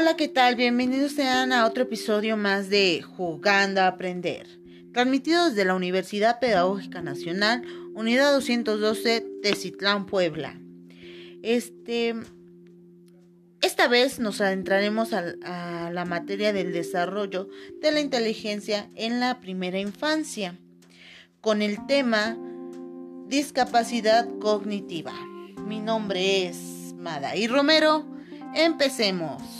Hola, ¿qué tal? Bienvenidos sean a otro episodio más de Jugando a Aprender, transmitido desde la Universidad Pedagógica Nacional, Unidad 212, Tecitlán, Puebla. Este, esta vez nos adentraremos a, a la materia del desarrollo de la inteligencia en la primera infancia, con el tema discapacidad cognitiva. Mi nombre es Madaí Romero. Empecemos.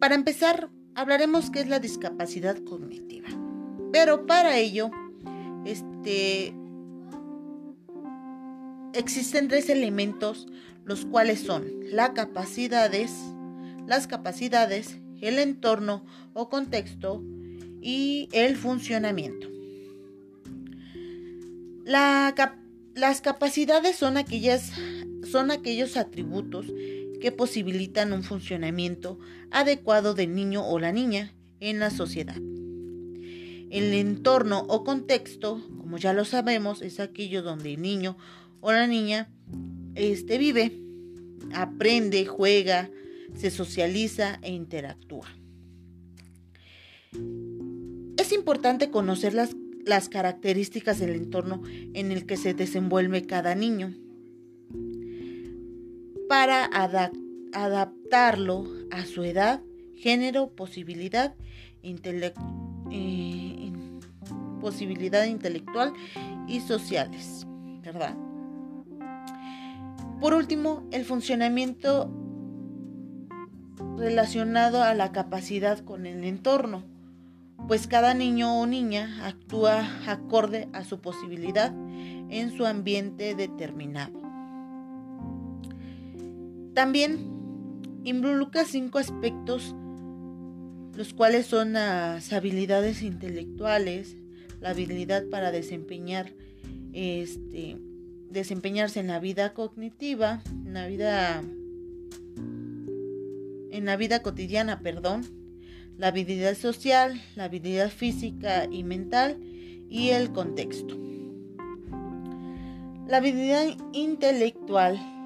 Para empezar, hablaremos qué es la discapacidad cognitiva. Pero para ello, este, existen tres elementos, los cuales son las capacidades, las capacidades, el entorno o contexto y el funcionamiento. las capacidades son, aquellas, son aquellos atributos que posibilitan un funcionamiento adecuado del niño o la niña en la sociedad. El entorno o contexto, como ya lo sabemos, es aquello donde el niño o la niña este, vive, aprende, juega, se socializa e interactúa. Es importante conocer las, las características del entorno en el que se desenvuelve cada niño para adaptarlo a su edad, género, posibilidad, eh, posibilidad intelectual y sociales, ¿verdad? Por último, el funcionamiento relacionado a la capacidad con el entorno, pues cada niño o niña actúa acorde a su posibilidad en su ambiente determinado. También involucra cinco aspectos, los cuales son las habilidades intelectuales, la habilidad para desempeñar, este, desempeñarse en la vida cognitiva, en la vida, en la vida cotidiana, perdón, la habilidad social, la habilidad física y mental y el contexto. La habilidad intelectual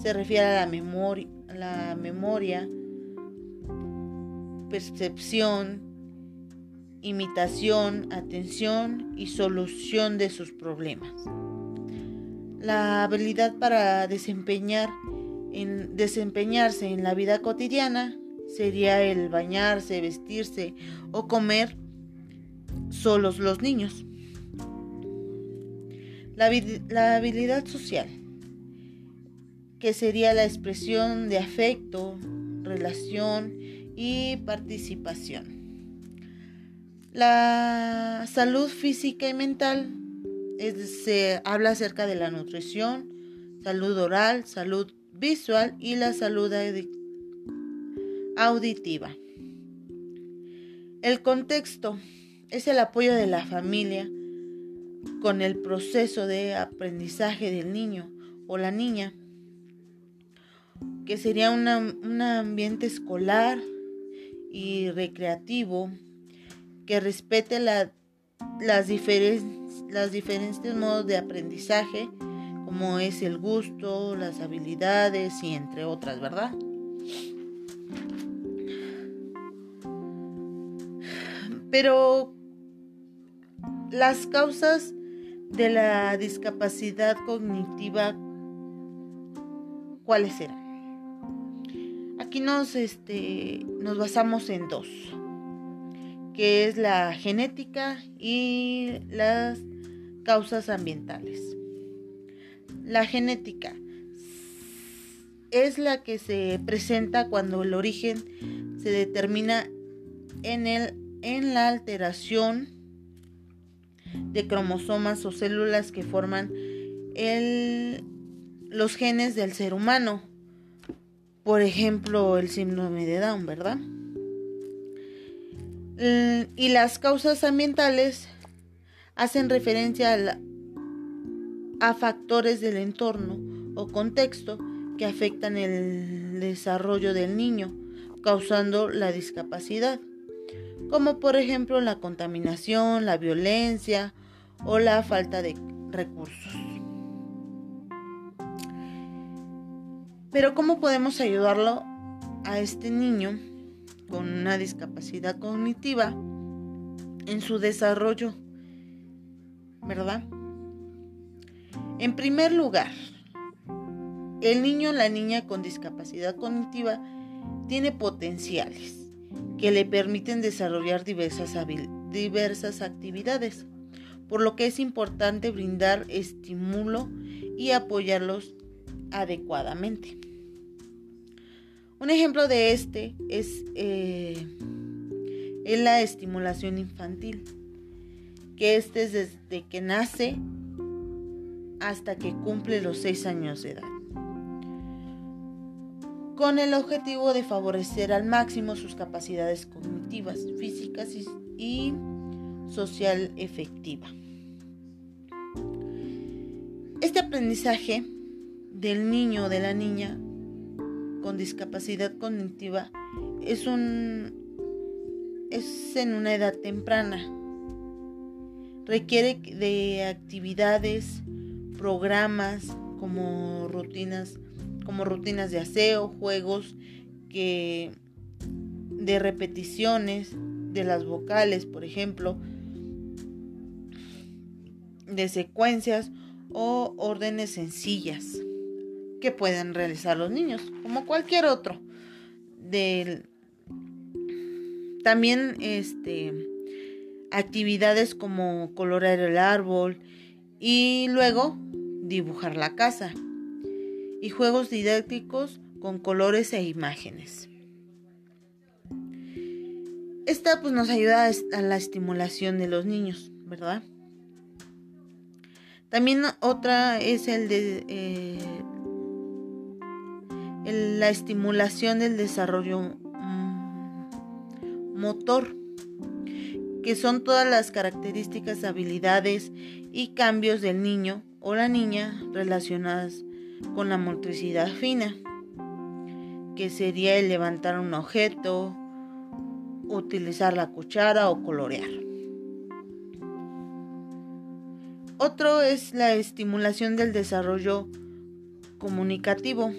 se refiere a la memoria, la memoria, percepción, imitación, atención y solución de sus problemas. La habilidad para desempeñarse en la vida cotidiana sería el bañarse, vestirse o comer solos los niños. La habilidad social que sería la expresión de afecto, relación y participación. La salud física y mental se habla acerca de la nutrición, salud oral, salud visual y la salud auditiva. El contexto es el apoyo de la familia con el proceso de aprendizaje del niño o la niña que sería un ambiente escolar y recreativo que respete las, las diferentes modos de aprendizaje, como es el gusto, las habilidades y entre otras, ¿verdad? Pero las causas de la discapacidad cognitiva, ¿cuáles eran? Aquí nos, este, nos basamos en dos, que es la genética y las causas ambientales. La genética es la que se presenta cuando el origen se determina en, el, en la alteración de cromosomas o células que forman el, los genes del ser humano por ejemplo, el síndrome de Down, ¿verdad? Y las causas ambientales hacen referencia a, a factores del entorno o contexto que afectan el desarrollo del niño, causando la discapacidad, como por ejemplo la contaminación, la violencia o la falta de recursos. Pero ¿cómo podemos ayudarlo a este niño con una discapacidad cognitiva en su desarrollo? ¿Verdad? En primer lugar, el niño o la niña con discapacidad cognitiva tiene potenciales que le permiten desarrollar diversas, diversas actividades, por lo que es importante brindar estímulo y apoyarlos adecuadamente. Un ejemplo de este es, eh, la estimulación infantil, que este es desde que nace hasta que cumple los 6 años de edad, con el objetivo de favorecer al máximo sus capacidades cognitivas, físicas y social efectiva. Este aprendizaje del niño o de la niña con discapacidad cognitiva es un es en una edad temprana. Requiere de actividades, programas como rutinas, como rutinas de aseo, juegos que de repeticiones de las vocales, por ejemplo, de secuencias o órdenes sencillas que pueden realizar los niños, como cualquier otro. también este, actividades como colorar el árbol y luego dibujar la casa. Y juegos didácticos con colores e imágenes. Esta pues nos ayuda a la estimulación de los niños, ¿verdad? También otra es el de eh, la estimulación del desarrollo mm, motor, que son todas las características, habilidades y cambios del niño o la niña relacionadas con la motricidad fina, que sería el levantar un objeto, utilizar la cuchara o colorear. Otro es la estimulación del desarrollo comunicativo,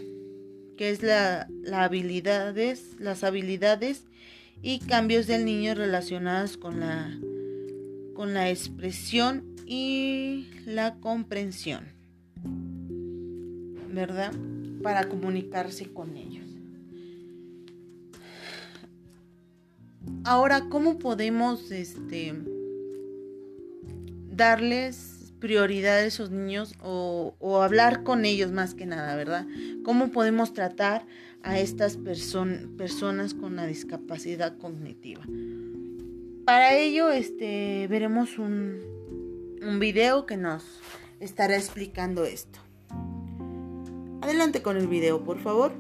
que es la, habilidades, las habilidades y cambios del niño relacionados con la, con la expresión y la comprensión, ¿verdad? Para comunicarse con ellos. Ahora, ¿cómo podemos este, darles prioridad a esos niños o, hablar con ellos más que nada, ¿verdad? ¿Cómo podemos tratar a estas personas con la discapacidad cognitiva? Para ello, este, veremos un, un video que nos estará explicando esto. Adelante con el video, por favor.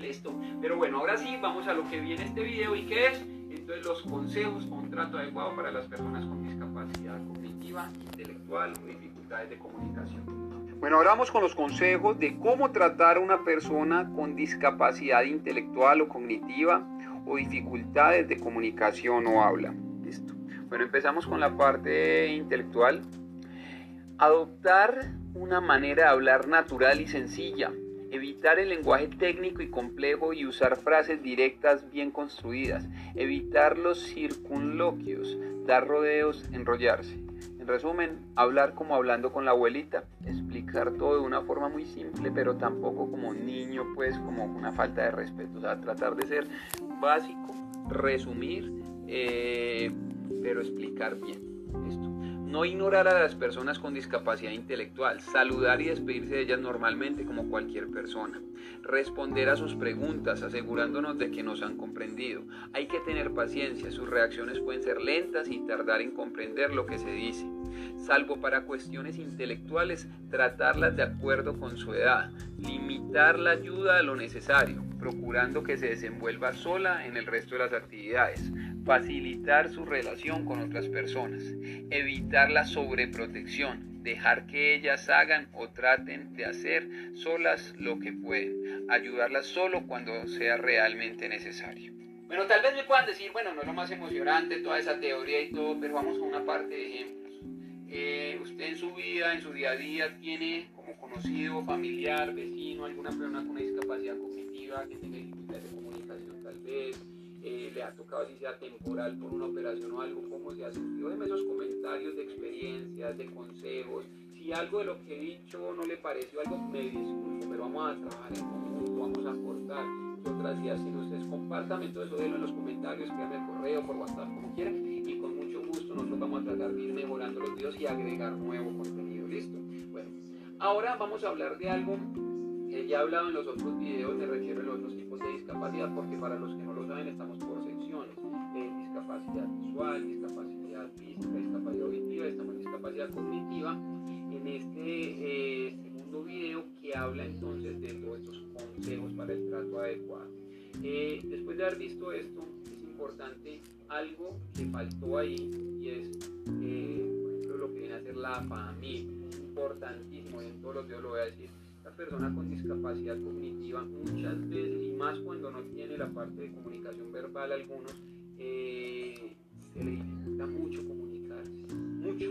Listo. Pero bueno, ahora sí, vamos a lo que viene este video y qué es entonces los consejos para un trato adecuado para las personas con discapacidad cognitiva, intelectual o dificultades de comunicación. Bueno, ahora vamos con los consejos de cómo tratar a una persona con discapacidad intelectual o cognitiva o dificultades de comunicación o habla. Listo. Bueno, empezamos con la parte intelectual. Adoptar una manera de hablar natural y sencilla, evitar el lenguaje técnico y complejo y usar frases directas bien construidas, evitar los circunloquios, dar rodeos, enrollarse. En resumen, hablar como hablando con la abuelita, explicar todo de una forma muy simple, pero tampoco como niño, pues como una falta de respeto, o sea, tratar de ser básico, resumir, eh, pero explicar bien. Esto. No ignorar a las personas con discapacidad intelectual, saludar y despedirse de ellas normalmente como cualquier persona. Responder a sus preguntas asegurándonos de que nos han comprendido. Hay que tener paciencia, sus reacciones pueden ser lentas y tardar en comprender lo que se dice. Salvo para cuestiones intelectuales, tratarlas de acuerdo con su edad. Limitar la ayuda a lo necesario, procurando que se desenvuelva sola en el resto de las actividades facilitar su relación con otras personas, evitar la sobreprotección, dejar que ellas hagan o traten de hacer solas lo que pueden, ayudarlas solo cuando sea realmente necesario. Bueno, tal vez me puedan decir, bueno, no es lo más emocionante toda esa teoría y todo, pero vamos a una parte de ejemplos. Eh, usted en su vida, en su día a día, tiene como conocido, familiar, vecino, alguna persona con una discapacidad cognitiva que tenga dificultades de comunicación tal vez, eh, le ha tocado así sea temporal por una operación o algo, cómo se ha sentido. Déjeme esos comentarios de experiencias, de consejos. Si algo de lo que he dicho no le pareció algo, me disculpo, pero vamos a trabajar en conjunto, vamos a aportar. ¿Qué otras días si ustedes compartan todo eso, déjenlo en los comentarios, quédame el correo, por WhatsApp, como quieran, y con mucho gusto nosotros vamos a tratar de ir mejorando los videos y agregar nuevo contenido. ¿Listo? Bueno, ahora vamos a hablar de algo que ya he hablado en los otros videos, me refiero a los otros tipos de discapacidad, porque para los que no lo saben, estamos por secciones. Eh, discapacidad visual, discapacidad física, discapacidad auditiva, estamos en discapacidad cognitiva. En este eh, segundo video que habla entonces de todos estos consejos para el trato adecuado. Eh, después de haber visto esto, es importante algo que faltó ahí y es, por ejemplo, lo que viene a ser la familia. Importantísimo, y en todos los videos lo voy a decir la persona con discapacidad cognitiva muchas veces, y más cuando no tiene la parte de comunicación verbal algunos, eh, se le dificulta mucho comunicarse, mucho.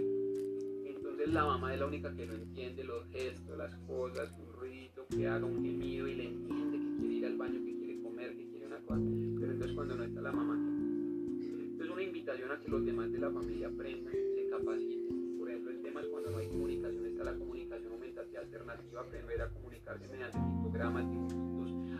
Entonces la mamá es la única que no entiende los gestos, las cosas, un ruidito, que haga un gemido y le entiende que quiere ir al baño, que quiere comer, que quiere una cosa. Pero entonces cuando no está la mamá, es una invitación a que los demás de la familia aprendan, se capaciten. Por ejemplo, el tema es cuando no hay comunicación, está la comunicación aumentativa alternativa, aprender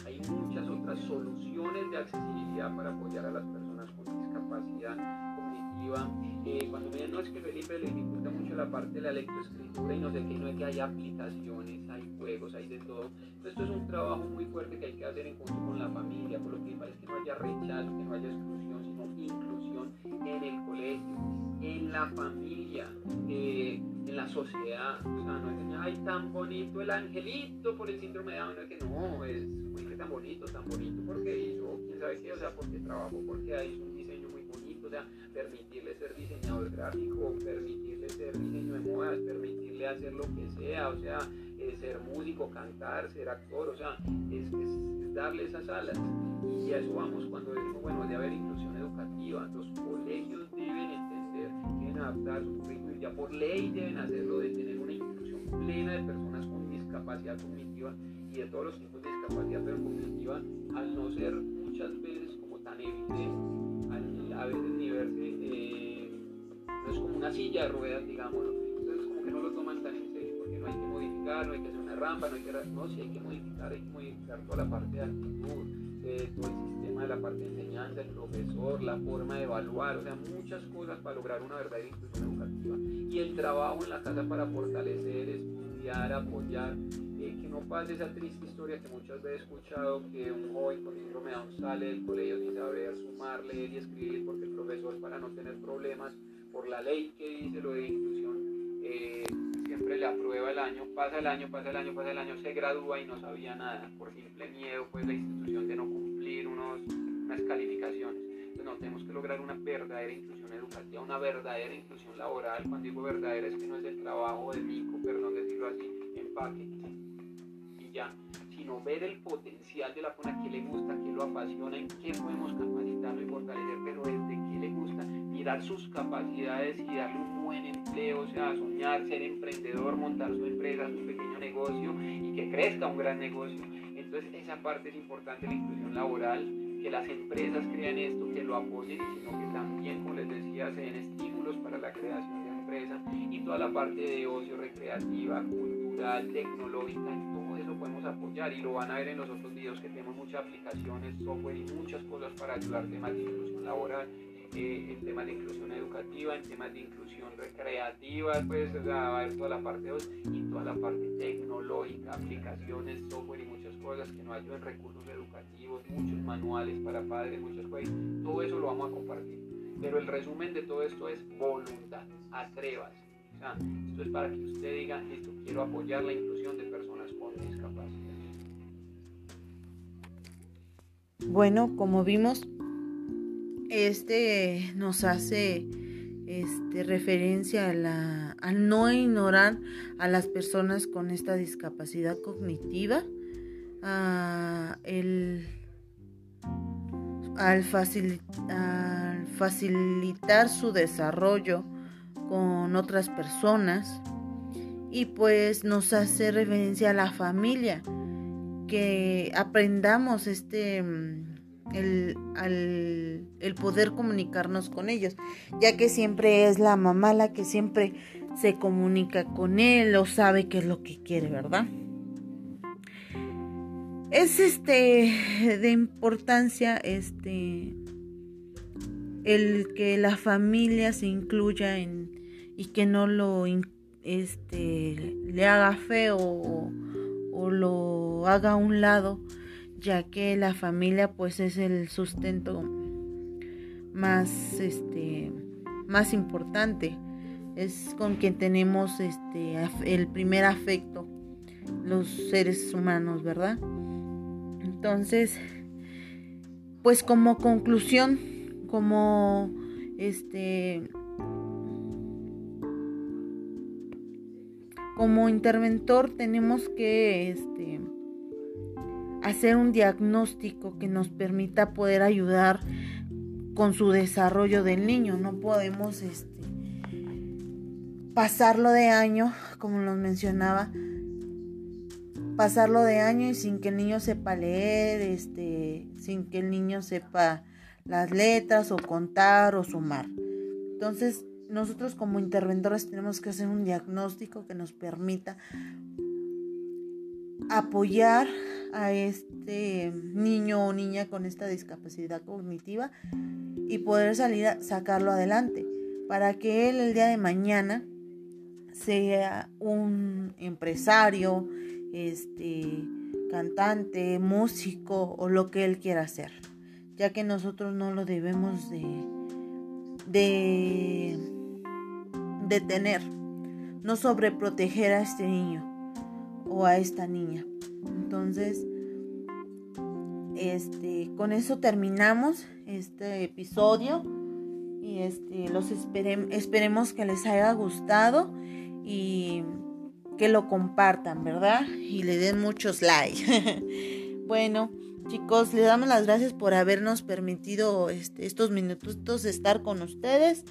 Hay muchas otras soluciones de accesibilidad para apoyar a las personas con discapacidad cognitiva. Eh, cuando me dicen, no es que Felipe le dificulta mucho la parte de la lectoescritura y no sé qué, no es que hay aplicaciones, hay juegos, hay de todo. Esto es un trabajo muy fuerte que hay que hacer en conjunto con la familia, por lo que parece que no haya rechazo, que no haya exclusión, sino inclusión en el colegio, en la familia, eh, en la sociedad. O sea, no es que, ay, tan bonito el angelito por el síndrome de Down, es que no, es muy tan bonito, tan bonito porque hizo, quién sabe qué, o sea, porque trabajó, porque hay un diseño muy bonito, o sea, permitirle ser diseñador gráfico, permitirle ser diseño de modas, permitirle hacer lo que sea, o sea, eh, ser músico, cantar, ser actor, o sea, es, es, darle esas alas. Y a eso vamos cuando decimos, bueno, debe haber inclusión educativa, los colegios deben entender, deben adaptar su currículum, ya por ley deben hacerlo de tener una inclusión plena de personas con discapacidad cognitiva y de todos los tipos de discapacidad, pero cognitiva, al no ser muchas veces como tan evidente, al, a veces ni verse, eh, no es como una silla de ruedas, digamos, entonces como que no lo toman tan en serio, porque no hay que modificar, no hay que hacer una rampa, no hay que, no, sí hay que modificar, hay que modificar toda la parte de actitud, todo el sistema de la parte de enseñanza, el profesor, la forma de evaluar, o sea, muchas cosas para lograr una verdadera inclusión educativa. Y el trabajo en la casa para fortalecer, estudiar, apoyar, que no pase esa triste historia que muchas veces he escuchado, que un joven con síndrome de sale del colegio sin saber sumar, leer y escribir, porque el profesor para no tener problemas, por la ley que dice lo de inclusión, eh, le aprueba el año, pasa el año, pasa el año, pasa el año, se gradúa y no sabía nada, por simple miedo, pues la institución de no cumplir unos, unas calificaciones. Entonces no, tenemos que lograr una verdadera inclusión educativa, una verdadera inclusión laboral. Cuando digo verdadera es que no es el trabajo de Nico, perdón decirlo así, empaque y ya, sino ver el potencial de la persona, que le gusta, que lo apasiona, en qué podemos capacitarlo y fortalecer, pero desde qué le gusta, mirar sus capacidades y darle un buen empleo, o sea, soñar, ser emprendedor, montar su empresa, su pequeño negocio y que crezca un gran negocio. Entonces esa parte es importante, la inclusión laboral, que las empresas crean esto, que lo apoyen, sino que también, como les decía, se den estímulos para la creación de empresas y toda la parte de ocio recreativa, cultural, tecnológica, todo eso podemos apoyar y lo van a ver en los otros videos que tenemos muchas aplicaciones, software y muchas cosas para ayudar temas de inclusión laboral eh, en temas de inclusión educativa, en temas de inclusión recreativa, pues va a haber toda la parte 2 y toda la parte tecnológica, aplicaciones, software y muchas cosas que nos ayuden, recursos educativos, muchos manuales para padres, muchas cosas, todo eso lo vamos a compartir. Pero el resumen de todo esto es voluntad, atrevas. Esto es para que usted diga, esto quiero apoyar la inclusión de personas con discapacidad. Bueno, como vimos, este nos hace este, referencia a, la, no ignorar a las personas con esta discapacidad cognitiva, el, al, facilitar su desarrollo con otras personas y pues nos hace referencia a la familia, que aprendamos este el, el poder comunicarnos con ellos, ya que siempre es la mamá la que siempre se comunica con él o sabe qué es lo que quiere, ¿verdad? Es este de importancia este el que la familia se incluya en y que no lo este le haga feo o, o lo haga a un lado ya que la familia pues es el sustento más este más importante. Es con quien tenemos este el primer afecto los seres humanos verdad entonces pues como conclusión como este como interventor tenemos que este hacer un diagnóstico que nos permita poder ayudar con su desarrollo del niño. No podemos este, pasarlo de año, como nos mencionaba, pasarlo de año y sin que el niño sepa leer, este, sin que el niño sepa las letras o contar o sumar. Entonces, nosotros como interventores tenemos que hacer un diagnóstico que nos permita apoyar a este niño o niña con esta discapacidad cognitiva y poder salir a sacarlo adelante para que él el día de mañana sea un empresario, este cantante, músico o lo que él quiera hacer, ya que nosotros no lo debemos de de, de tener, no sobreproteger a este niño o a esta niña. Entonces, este, con eso terminamos este episodio y este, los esperemos que les haya gustado y que lo compartan, ¿verdad? Y le den muchos likes. bueno, chicos, les damos las gracias por habernos permitido este, estos minutos de estar con ustedes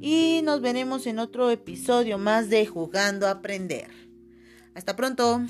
y nos veremos en otro episodio más de Jugando a Aprender. Hasta pronto.